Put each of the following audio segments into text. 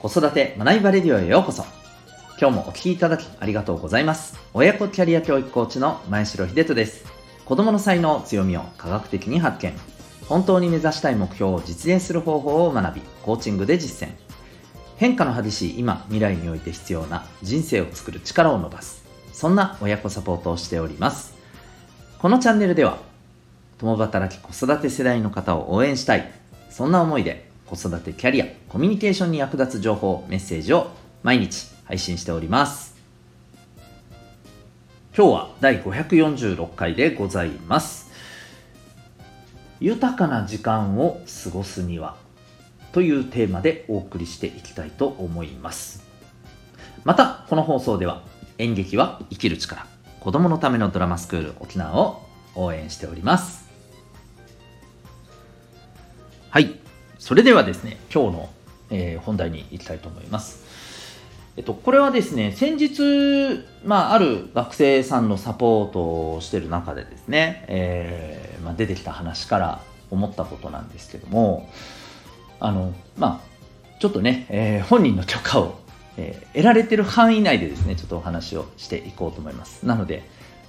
子育て学びバレディオへようこそ。今日もお聞きいただきありがとうございます。親子キャリア教育コーチの前城秀人です。子供の才能強みを科学的に発見。本当に目指したい目標を実現する方法を学びコーチングで実践。変化の激しい今未来において必要な人生を作る力を伸ばす。そんな親子サポートをしております。このチャンネルでは共働き子育て世代の方を応援したい。そんな思いで子育てキャリア、コミュニケーションに役立つ情報、メッセージを毎日配信しております。今日は第546回でございます。豊かな時間を過ごすにはというテーマでお送りしていきたいと思います。また、この放送では演劇は生きる力、子供のためのドラマスクール沖縄を応援しております。はい。それではですね、今日の、えー、本題に行きたいと思います。えっと、これはですね、先日、まあ、ある学生さんのサポートをしてる中でですね、えー、まあ、出てきた話から思ったことなんですけども、あの、まあ、ちょっとね、えー、本人の許可を、え、得られてる範囲内でですね、ちょっとお話をしていこうと思います。なので、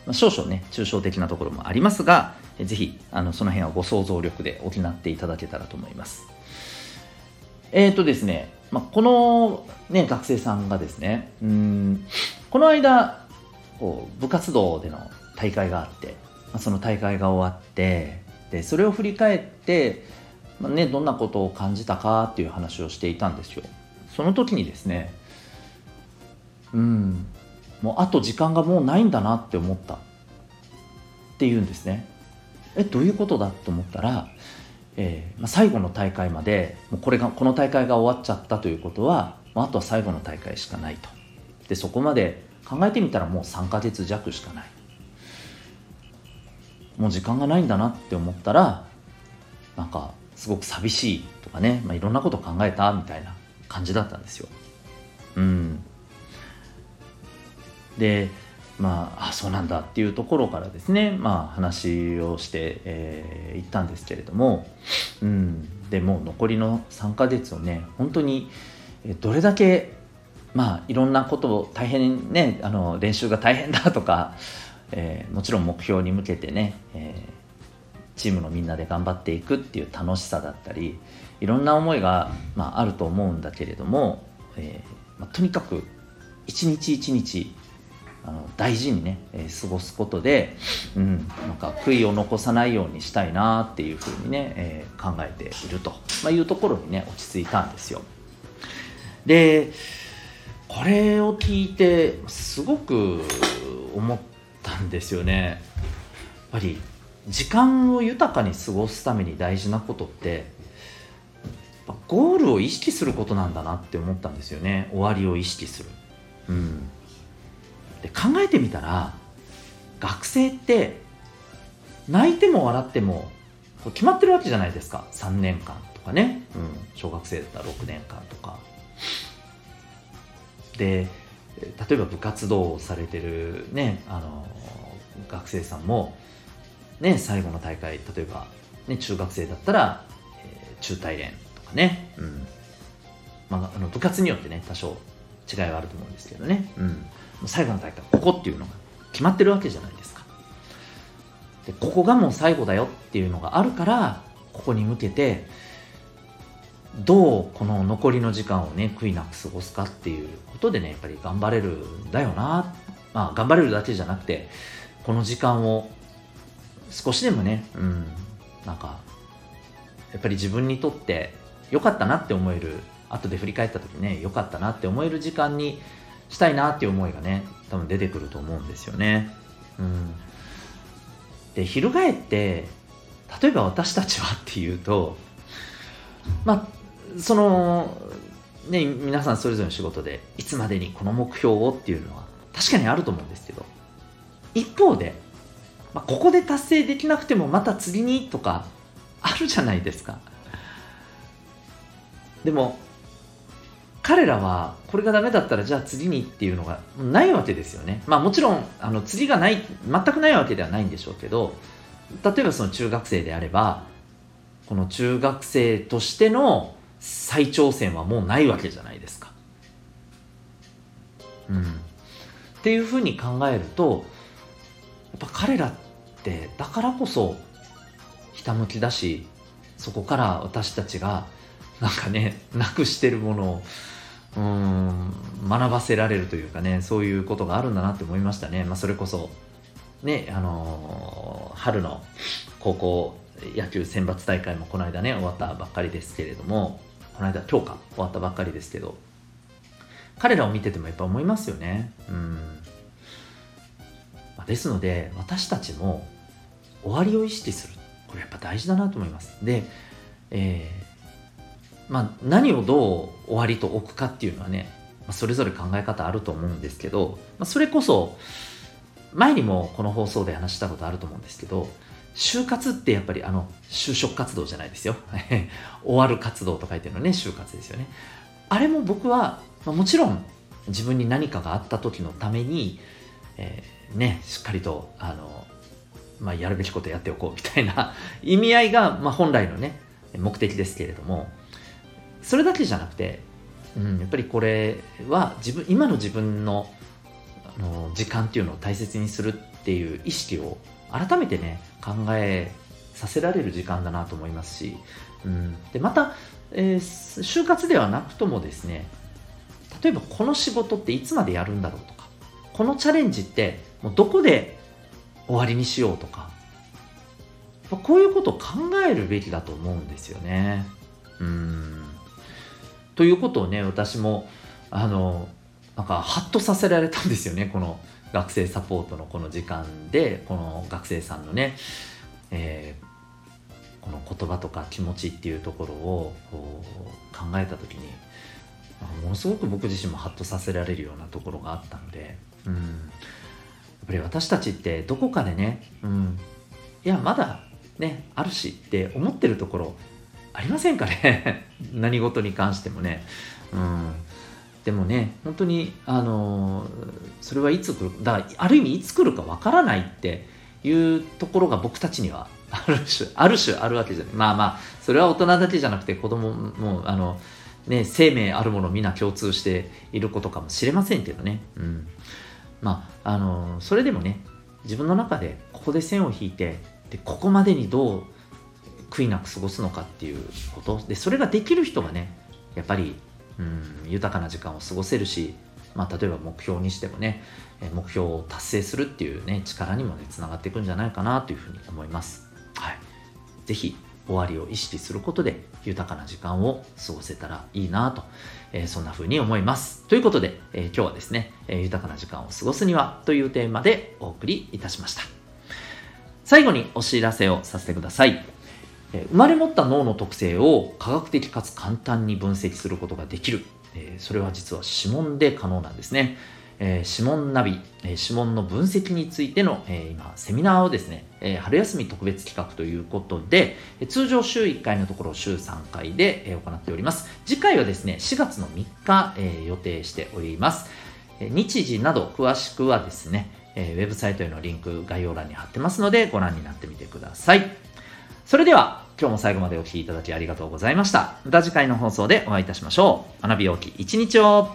まあ、少々ね、抽象的なところもありますが、ぜひ、あの、その辺はご想像力で補っていただけたらと思います。えっ、ー、とですね、まあ、この、ね、学生さんがですね、うんこの間こう部活動での大会があって、まあ、その大会が終わってでそれを振り返って、まあね、どんなことを感じたかっていう話をしていたんですよ。その時にですねうんもうあと時間がもうないんだなって思ったっていうんですね。えどういうことだと思ったらえーまあ、最後の大会までもうこれがこの大会が終わっちゃったということは、まあ、あとは最後の大会しかないと。でそこまで考えてみたらもう3ヶ月弱しかない。もう時間がないんだなって思ったらなんかすごく寂しいとかね、まあ、いろんなこと考えたみたいな感じだったんですよ。うん。でまあ、あそうなんだっていうところからですね、まあ、話をしてい、えー、ったんですけれども、うん、でも残りの3ヶ月をね本当にどれだけ、まあ、いろんなことを大変ねあの練習が大変だとか、えー、もちろん目標に向けてね、えー、チームのみんなで頑張っていくっていう楽しさだったりいろんな思いが、まあ、あると思うんだけれども、えーまあ、とにかく一日一日あの大事にね、えー、過ごすことで、うん、なんか悔いを残さないようにしたいなっていうふうにね、えー、考えていると、まあ、いうところにね落ち着いたんですよ。でこれを聞いてすごく思ったんですよね。やっぱり時間を豊かに過ごすために大事なことってゴールを意識することなんだなって思ったんですよね。終わりを意識する。うん。で考えてみたら学生って泣いても笑っても決まってるわけじゃないですか。3年間とかね、うん、小学生だったら6年間とか。で例えば部活動をされてるねあの学生さんもね最後の大会例えば、ね、中学生だったら、えー、中大連とかね、うん。まあ、あの部活によってね多少違いはあると思うんですけどね、うん、最後の大会ここっていうのが決まってるわけじゃないですか。でここがもう最後だよっていうのがあるからここに向けてどうこの残りの時間をね悔いなく過ごすかっていうことでねやっぱり頑張れるんだよな。まあ頑張れるだけじゃなくてこの時間を少しでもねうんなんかやっぱり自分にとって良かったなって思える後で振り返った時ね良かったなって思える時間にしたいなっていう思いがね多分出てくると思うんですよね。うん、で翻って例えば私たちはっていうとまあそのね皆さんそれぞれの仕事でいつまでにこの目標をっていうのは確かにあると思うんですけど一方で、まあ、ここで達成できなくてもまた次にとかあるじゃないですか。でも彼らはこれがダメだったらじゃあ次にっていうのがないわけですよね。まあもちろんあの次がない全くないわけではないんでしょうけど例えばその中学生であればこの中学生としての再挑戦はもうないわけじゃないですか。うん、っていうふうに考えるとやっぱ彼らってだからこそひたむきだしそこから私たちがなんかねなくしてるものをうん学ばせられるというかねそういうことがあるんだなって思いましたね、まあ、それこそねあのー、春の高校野球選抜大会もこの間ね終わったばっかりですけれどもこの間今日か終わったばっかりですけど彼らを見ててもやっぱ思いますよね。うん。まですので私たちも終わりを意識する。これやっぱ大事だなと思います。で、えー、まあ、何をどう終わりと置くかっていうのはね、まあ、それぞれ考え方あると思うんですけど、まあ、それこそ前にもこの放送で話したことあると思うんですけど就活ってやっぱりあの就職活動じゃないですよ。終わる活動と書いてるのね就活ですよね。あれも僕は、まあ、もちろん自分に何かがあった時のために、えー、ねしっかりとあのまあ、やるべきことやっておこうみたいな意味合いが、まあ、本来のね目的ですけれどもそれだけじゃなくて、うん、やっぱりこれは自分今の自分のあの時間っていうのを大切にするっていう意識を改めてね考えさせられる時間だなと思いますし、うん、でまた、えー、就活ではなくともですね例えばこの仕事っていつまでやるんだろうとかこのチャレンジってもうどこで終わりにしようとかこういうことを考えるべきだと思うんですよね。うんということをね私もあのなんかハッとさせられたんですよねこの学生サポートのこの時間でこの学生さんのね、えー、この言葉とか気持ちっていうところを考えた時にものすごく僕自身もハッとさせられるようなところがあったので、うん、やっぱり私たちってどこかでね、うん、いや、まだね、あるしって思ってるところありませんかね？何事に関してもね。うん。でもね、本当に、あの、それはいつ来る、だから、ある意味いつ来るかわからないっていうところが僕たちにはある種、ある種あるわけじゃない。まあまあ、それは大人だけじゃなくて子供も、あの、ね、生命あるもの皆共通していることかもしれませんけどね。うん。まあ、あのそれでもね自分の中でここで線を引いてでここまでにどう悔いなく過ごすのかっていうことでそれができる人がねやっぱり、うん、豊かな時間を過ごせるし、まあ、例えば目標にしてもね目標を達成するっていうね力にもねつながっていくんじゃないかなというふうに思います。はい、ぜひ終わりを意識することで豊かな時間を過ごせたらいいなと、えー、そんな風に思います。ということで、えー、今日はですね、えー、豊かな時間を過ごすにはというテーマでお送りいたしました。最後にお知らせをさせてください。生まれ持った脳の特性を科学的かつ簡単に分析することができる。それは実は指紋で可能なんですね。指紋ナビ、指紋の分析についての、今、セミナーをですね、春休み特別企画ということで、通常週1回のところ週3回で、行っております。次回はですね、4月の3日、予定しております。日時など詳しくはですね、ウェブサイトへのリンク概要欄に貼ってますのでご覧になってみてください。それでは、今日も最後までお聴きいただきありがとうございました。また次回の放送でお会いいたしましょう。学び大きい一日を